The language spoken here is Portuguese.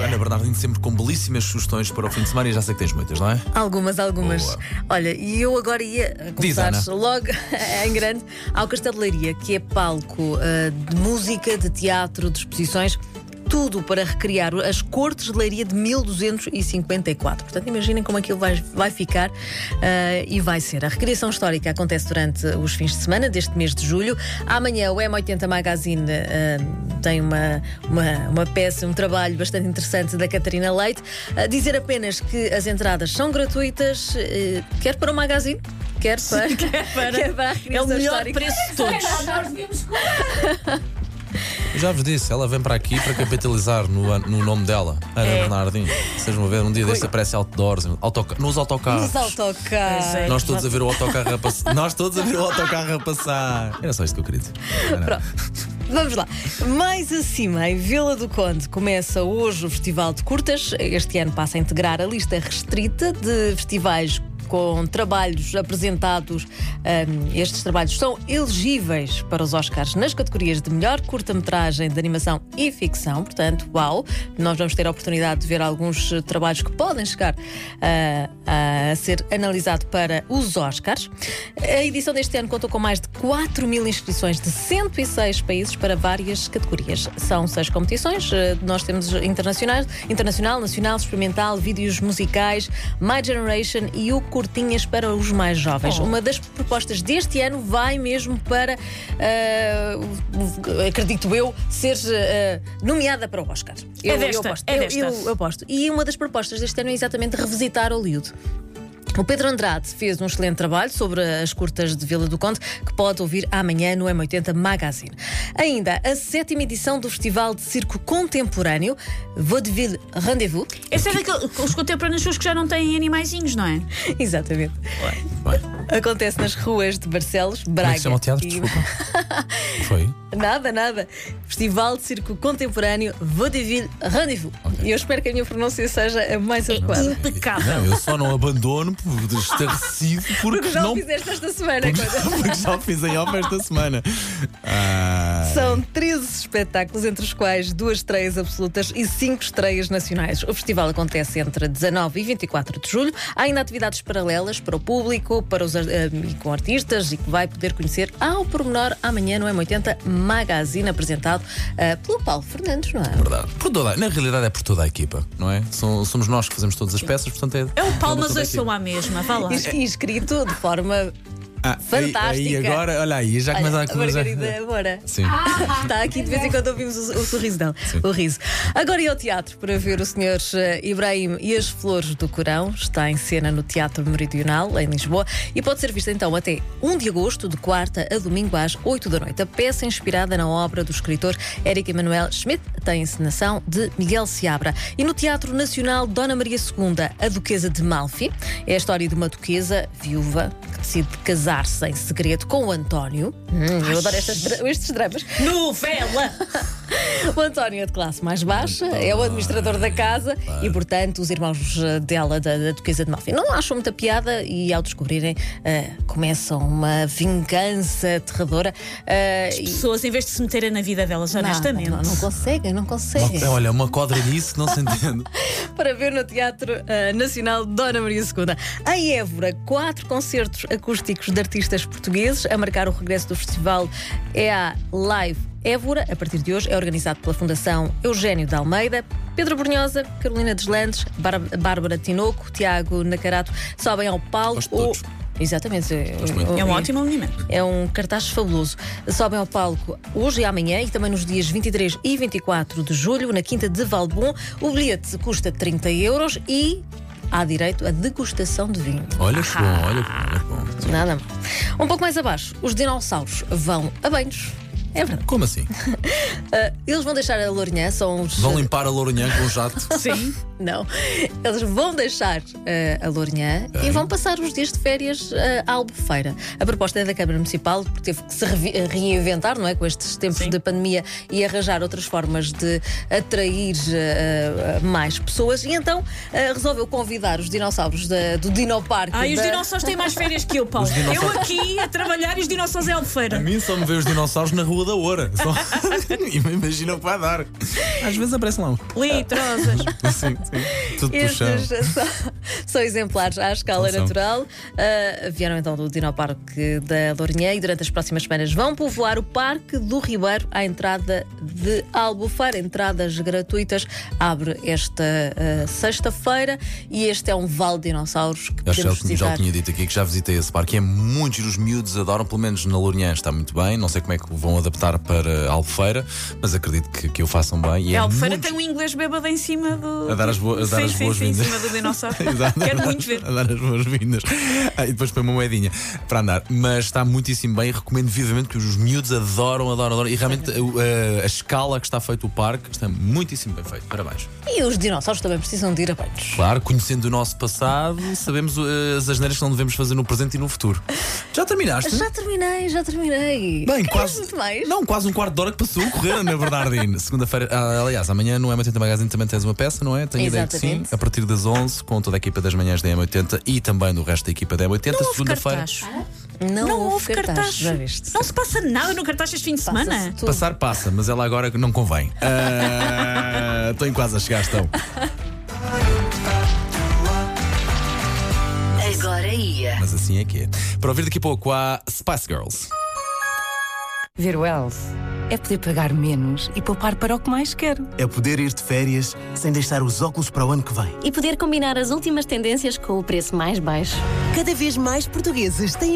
Ana Bernardino sempre com belíssimas sugestões para o fim de semana e já sei que tens muitas, não é? Algumas, algumas. Boa. Olha, e eu agora ia começar logo em grande ao Castelo de Leiria, que é palco ah, de música, de teatro, de exposições. Tudo para recriar as cortes de leiria de 1254. Portanto, imaginem como aquilo vai, vai ficar ah, e vai ser. A recriação histórica acontece durante os fins de semana deste mês de julho. Amanhã o M80 Magazine ah, tem uma, uma, uma peça, um trabalho bastante interessante da Catarina Leite. Ah, dizer apenas que as entradas são gratuitas, eh, quer para o magazine, quer para, quer para, a É o melhor histórica. preço de todos. Eu já vos disse, ela vem para aqui para capitalizar no, no nome dela, Ana É. Bernardino. Vocês vão ver, um dia deste aparece outdoors, autoca nos autocarros. Nos autocarros. É. Nós todos a ver o autocarro a passar. Nós todos a ver o autocarro a passar. Era só isto que eu queria dizer. Era. Pronto. Vamos lá. Mais acima, em Vila do Conde, começa hoje o Festival de Curtas. Este ano passa a integrar a lista restrita de festivais com trabalhos apresentados. Ahm, estes trabalhos são elegíveis para os Oscars nas categorias de melhor curta-metragem de animação e ficção. Portanto, uau! Nós vamos ter a oportunidade de ver alguns eh, trabalhos que podem chegar ah, a ser analisado para os Oscars. A edição deste ano contou com mais de 4 mil inscrições de 106 países para várias categorias. São seis competições. eh, Nós temos internacionais, internacional, nacional, experimental, vídeos musicais, My Generation e o Curtinhas para os mais jovens. Oh. Uma das propostas deste ano vai mesmo para, o- acredito eu, ser ah, nomeada para o Oscar. Eu, desta, eu aposto. é Eu- desta. eu- eu aposto. E uma das propostas deste ano é exatamente revisitar Hollywood. O Pedro Andrade fez um excelente trabalho sobre as curtas de Vila do Conde, que pode ouvir amanhã no M80 Magazine. Ainda a sétima edição do Festival de Circo Contemporâneo, Vaudeville Rendezvous. Esse é daquele, os contemporâneos que já não têm animaizinhos, não é? Exatamente. Bem, Acontece nas ruas de Barcelos, Braga. como é que se chama o teatro? e- Desculpa. Foi? Nada, nada. Festival de Circo Contemporâneo, Vaudeville Rendezvous. E eu espero que a minha pronúncia seja a mais adequada. Impecável. Não, eu só não abandono por estarrecido porque, Porque já não. o fizeste esta semana. Porque, porque já o fiz em off esta semana. Ah, São 13 espetáculos, entre os quais duas estreias absolutas e cinco estreias nacionais. O festival acontece entre 19 e 24 de julho. Há ainda atividades paralelas para o público, para os e com artistas e que vai poder conhecer ao pormenor amanhã no M80 Magazine, apresentado eh, pelo Paulo Fernandes, não é? verdade. Por toda, na realidade é por toda a equipa, não é? Somos nós que fazemos todas as peças, portanto é. É o pau, mas toda a eu sou à mesma. Vá lá. E escrito de forma Ah, Fantástica. Aí agora, olha aí, já começa a a Margarida Moura. Sim. Está aqui de vez em quando ouvimos o, o sorriso dela, o riso. Agora e ao teatro para ver o Sr. Ibrahim e as Flores do Corão. Está em cena no Teatro Meridional, em Lisboa, e pode ser vista então até 1 de agosto, de quarta a domingo às 8 da noite. A peça inspirada na obra do escritor Eric Emanuel Schmidt tem encenação de Miguel Seabra. E no Teatro Nacional Dona Maria II, a Duquesa de Malfi, é a história de uma duquesa viúva decide casar-se em segredo com o António. Hum, eu adoro estas dra- estes dramas. Novela! O António é de classe mais baixa, é o administrador da casa e, portanto, os irmãos eh, dela, da, da Duquesa de Malfi, não acham muita piada e, ao descobrirem, eh, começam uma vingança aterradora. eh, e- Pessoas, em vez de se meterem na vida delas, Não, honestamente. Não, não conseguem, não conseguem. Olha, uma quadrilhice, não se entende. para ver no Teatro eh, Nacional Dona Maria II. Em Évora, quatro concertos acústicos de artistas portugueses a marcar o regresso do festival é a Live Évora. A partir de hoje é organizado pela Fundação Eugênio de Almeida. Pedro Brunhosa, Carolina Deslandes, Bar- Bárbara Tinoco, Tiago Nacarato sobem ao palco. Gosto de todos. Exatamente. É um ótimo alinhamento. É um cartaz fabuloso. Sobem ao palco hoje e amanhã e também nos dias 23 e 24 de julho, na Quinta de Valbon. O bilhete custa 30 euros e há direito à degustação de vinho. Olha que bom, olha que bom, olha que bom. Nada mal. Um pouco mais abaixo, os dinossauros vão a banhos. É verdade. Como assim? Ah, eles vão deixar a Lourinhã, são os. Vão limpar a Lourinhã com um jato? Sim. Não. Eles vão deixar eh, a Lourinhã e vão passar os dias de férias eh, à Albufeira. A proposta é da Câmara Municipal, porque teve que se reinventar, não é? Com estes tempos Sim. de pandemia e arranjar outras formas de atrair eh, mais pessoas. E então resolveu convidar os dinossauros da- do Dinoparque. Ah, e os da- dinossauros têm mais férias que eu, Paulo. Dinossauros- Eu aqui a trabalhar e os dinossauros é A albufeira. mim só me vê os dinossauros na rua Rua da Oura. Só... Imagina o que vai dar. Às vezes aparecem lá um. Litrosas. Sim, sim. Tudo. Estes são, são exemplares à escala São, natural. Ah, vieram então do Dinoparque da Lourinhã e durante as próximas semanas vão povoar o Parque do Ribeiro à entrada de Albufeira. Entradas gratuitas. Abre esta ah, sexta-feira e este é um vale de dinossauros que Eu podemos já, já visitar. o tinha dito aqui que já visitei esse parque. É muito giro, os miúdos adoram, pelo menos na Lourinhã está muito bem. Não sei como é que vão adaptar para a Albufeira, mas acredito que, que o façam bem. E A é Albufeira muito... tem um inglês bêbado em cima do. A dar as, bo- a dar sim, as sim, boas-vindas. sim, em cima do dinossauro. Exato. Quero muito ver. A dar as boas-vindas. Ah, e depois põe uma moedinha para andar. Mas está muitíssimo bem e recomendo vivamente que os miúdos adoram, adoram, adoram. E realmente a, a escala que está feito o parque está muitíssimo bem feito. Parabéns. E os dinossauros também precisam de ir a banhos. Claro, conhecendo o nosso passado, sabemos uh, as asneiras que não devemos fazer no presente e no futuro. Já terminaste? Já terminei, já terminei. Bem, Queres quase. muito mais? Não, quase um quarto de hora que passou a correr, na verdade. Segunda-feira, ah, aliás, amanhã no M80 Magazine também tens uma peça, não é? Tenho ideia que sim. Exatamente. A partir das 11, com toda a equipa das manhãs da M80 e também do resto da equipa da M80. Não houve Segunda-feira. cartaz. Não, Não houve cartaz. cartaz. Já viste? Não se passa nada no cartaz este fim de semana. tudo. Passar passa, mas ela agora não convém. Ah, Estão quase a chegar, estão. Agora ia. Mas assim é que é. Para ouvir daqui a pouco há Spice Girls. Ver o Elf é poder pagar menos e poupar para o que mais quero. É poder ir de férias sem deixar os óculos para o ano que vem. e poder combinar as últimas tendências com o preço mais baixo. Cada vez mais portugueses têm